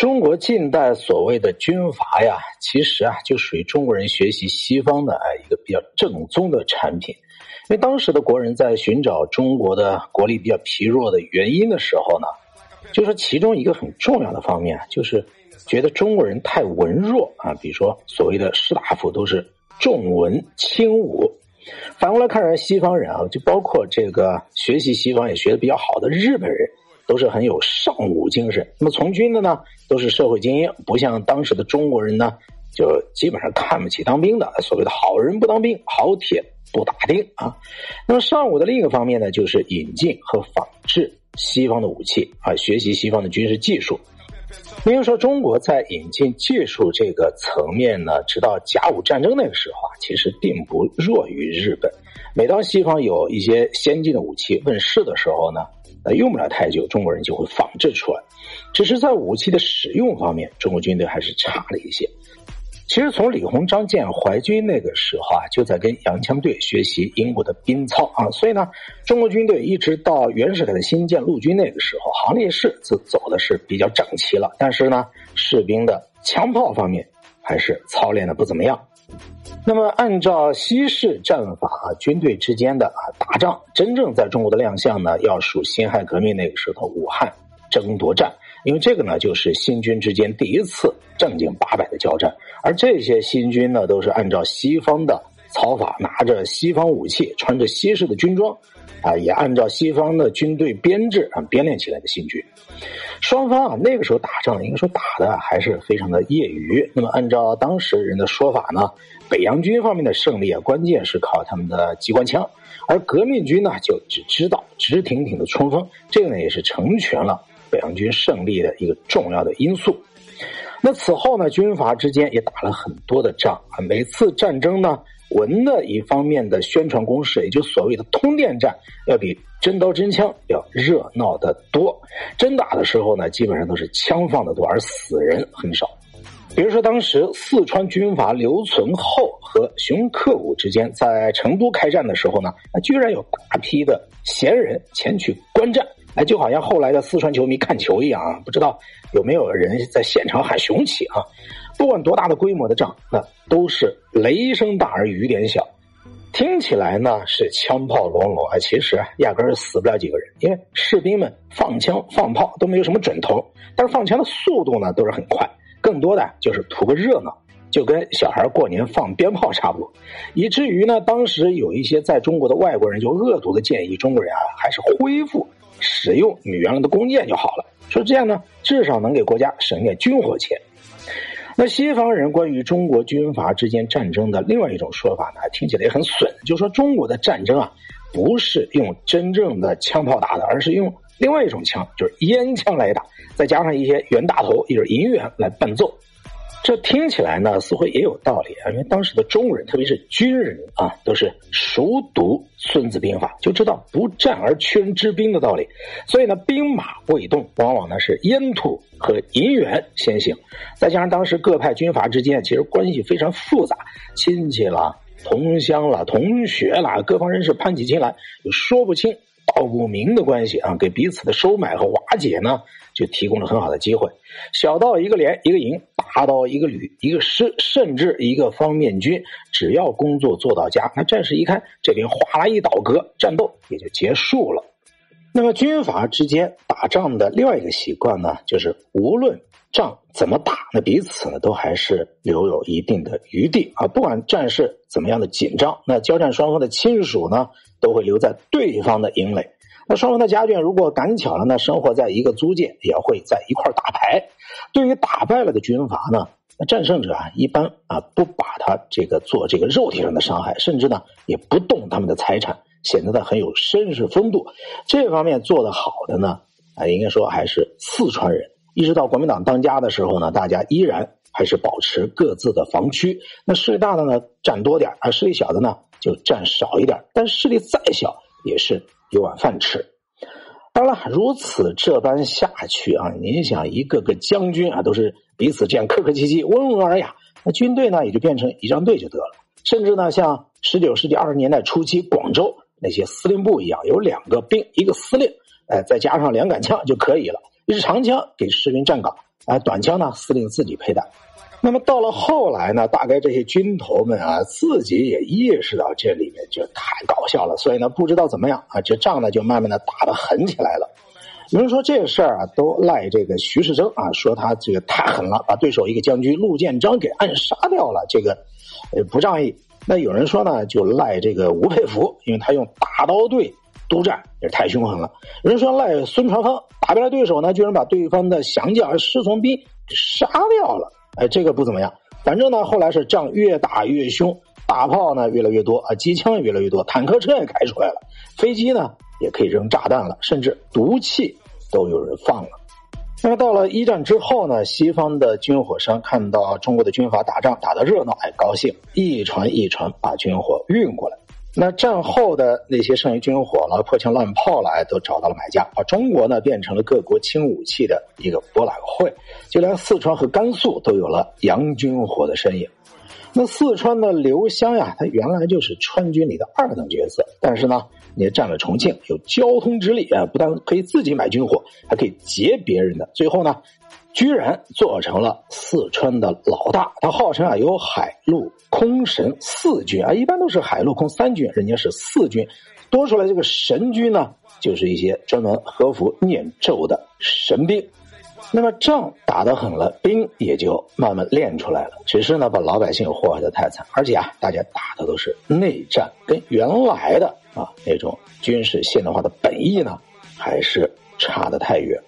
中国近代所谓的军阀呀，其实啊，就属于中国人学习西方的啊一个比较正宗的产品。因为当时的国人在寻找中国的国力比较疲弱的原因的时候呢，就说其中一个很重要的方面，就是觉得中国人太文弱啊。比如说，所谓的士大夫都是重文轻武。反过来看，西方人啊，就包括这个学习西方也学的比较好的日本人。都是很有尚武精神。那么从军的呢，都是社会精英，不像当时的中国人呢，就基本上看不起当兵的。所谓的好人不当兵，好铁不打钉啊。那么尚武的另一个方面呢，就是引进和仿制西方的武器啊，学习西方的军事技术。比如说，中国在引进技术这个层面呢，直到甲午战争那个时候啊，其实并不弱于日本。每当西方有一些先进的武器问世的时候呢，呃，用不了太久，中国人就会仿制出来。只是在武器的使用方面，中国军队还是差了一些。其实从李鸿章建淮军那个时候啊，就在跟洋枪队学习英国的兵操啊，所以呢，中国军队一直到袁世凯的新建陆军那个时候，行列式就走的是比较整齐了。但是呢，士兵的枪炮方面还是操练的不怎么样。那么，按照西式战法，军队之间的啊打仗，真正在中国的亮相呢，要数辛亥革命那个时候武汉争夺战，因为这个呢，就是新军之间第一次正经八百的交战，而这些新军呢，都是按照西方的草法，拿着西方武器，穿着西式的军装，啊，也按照西方的军队编制啊编练起来的新军。双方啊，那个时候打仗应该说打的还是非常的业余。那么，按照当时人的说法呢，北洋军方面的胜利啊，关键是靠他们的机关枪，而革命军呢，就只知道直挺挺的冲锋。这个呢，也是成全了北洋军胜利的一个重要的因素。那此后呢，军阀之间也打了很多的仗啊，每次战争呢。文的一方面的宣传攻势，也就所谓的通电战，要比真刀真枪要热闹的多。真打的时候呢，基本上都是枪放的多，而死人很少。比如说，当时四川军阀刘存厚和熊克武之间在成都开战的时候呢，居然有大批的闲人前去观战，哎，就好像后来的四川球迷看球一样啊，不知道有没有人在现场喊雄起啊？不管多大的规模的仗，那都是雷声大而雨点小，听起来呢是枪炮隆隆啊，其实压根儿死不了几个人，因为士兵们放枪放炮都没有什么准头，但是放枪的速度呢都是很快，更多的就是图个热闹，就跟小孩过年放鞭炮差不多，以至于呢，当时有一些在中国的外国人就恶毒的建议中国人啊，还是恢复使用你原来的弓箭就好了，说这样呢至少能给国家省点军火钱。那西方人关于中国军阀之间战争的另外一种说法呢，听起来也很损，就说中国的战争啊，不是用真正的枪炮打的，而是用另外一种枪，就是烟枪来打，再加上一些袁大头，也就是银元来伴奏。这听起来呢，似乎也有道理啊，因为当时的中国人，特别是军人啊，都是熟读《孙子兵法》，就知道不战而屈人之兵的道理。所以呢，兵马未动，往往呢是烟土和银元先行。再加上当时各派军阀之间其实关系非常复杂，亲戚啦、同乡啦、同学啦，各方人士攀起亲来，说不清道不明的关系啊，给彼此的收买和瓦解呢。就提供了很好的机会，小到一个连一个营，大到一个旅一个师，甚至一个方面军，只要工作做到家，那战士一看这边哗啦一倒戈，战斗也就结束了。那么军阀之间打仗的另外一个习惯呢，就是无论仗怎么打，那彼此呢都还是留有一定的余地啊。不管战事怎么样的紧张，那交战双方的亲属呢都会留在对方的营垒。那双方的家眷如果赶巧了呢，生活在一个租界，也会在一块打牌。对于打败了的军阀呢，那战胜者啊，一般啊不把他这个做这个肉体上的伤害，甚至呢也不动他们的财产，显得他很有绅士风度。这方面做得好的呢，啊，应该说还是四川人。一直到国民党当家的时候呢，大家依然还是保持各自的防区。那势力大的呢占多点而势力小的呢就占少一点但势力再小也是。有碗饭吃，当然了，如此这般下去啊，您想一个个将军啊，都是彼此这样客客气气、温文尔雅，那军队呢也就变成仪仗队就得了。甚至呢，像十九世纪二十年代初期广州那些司令部一样，有两个兵，一个司令，哎，再加上两杆枪就可以了。一支长枪给士兵站岗，啊，短枪呢，司令自己佩戴。那么到了后来呢，大概这些军头们啊，自己也意识到这里面就太搞笑了，所以呢，不知道怎么样啊，这仗呢就慢慢的打得狠起来了。有人说这事儿啊，都赖这个徐世铮啊，说他这个太狠了，把对手一个将军陆建章给暗杀掉了，这个呃不仗义。那有人说呢，就赖这个吴佩孚，因为他用大刀队督战也太凶狠了。人说赖孙传芳，打败了对手呢，居然把对方的降将师从兵杀掉了。哎，这个不怎么样。反正呢，后来是仗越打越凶，大炮呢越来越多啊，机枪也越来越多，坦克车也开出来了，飞机呢也可以扔炸弹了，甚至毒气都有人放了。那么到了一战之后呢，西方的军火商看到中国的军阀打仗打得热闹，哎，高兴，一船一船把军火运过来。那战后的那些剩余军火了、破枪烂炮了，都找到了买家，把中国呢变成了各国轻武器的一个博览会，就连四川和甘肃都有了洋军火的身影。那四川的刘湘呀，他原来就是川军里的二等角色，但是呢，也占了重庆，有交通之力啊，不但可以自己买军火，还可以劫别人的，最后呢。居然做成了四川的老大，他号称啊有海陆空神四军啊，一般都是海陆空三军，人家是四军，多出来这个神军呢，就是一些专门和服念咒的神兵。那么仗打得狠了，兵也就慢慢练出来了。只是呢，把老百姓祸害的太惨，而且啊，大家打的都是内战，跟原来的啊那种军事现代化的本意呢，还是差得太远。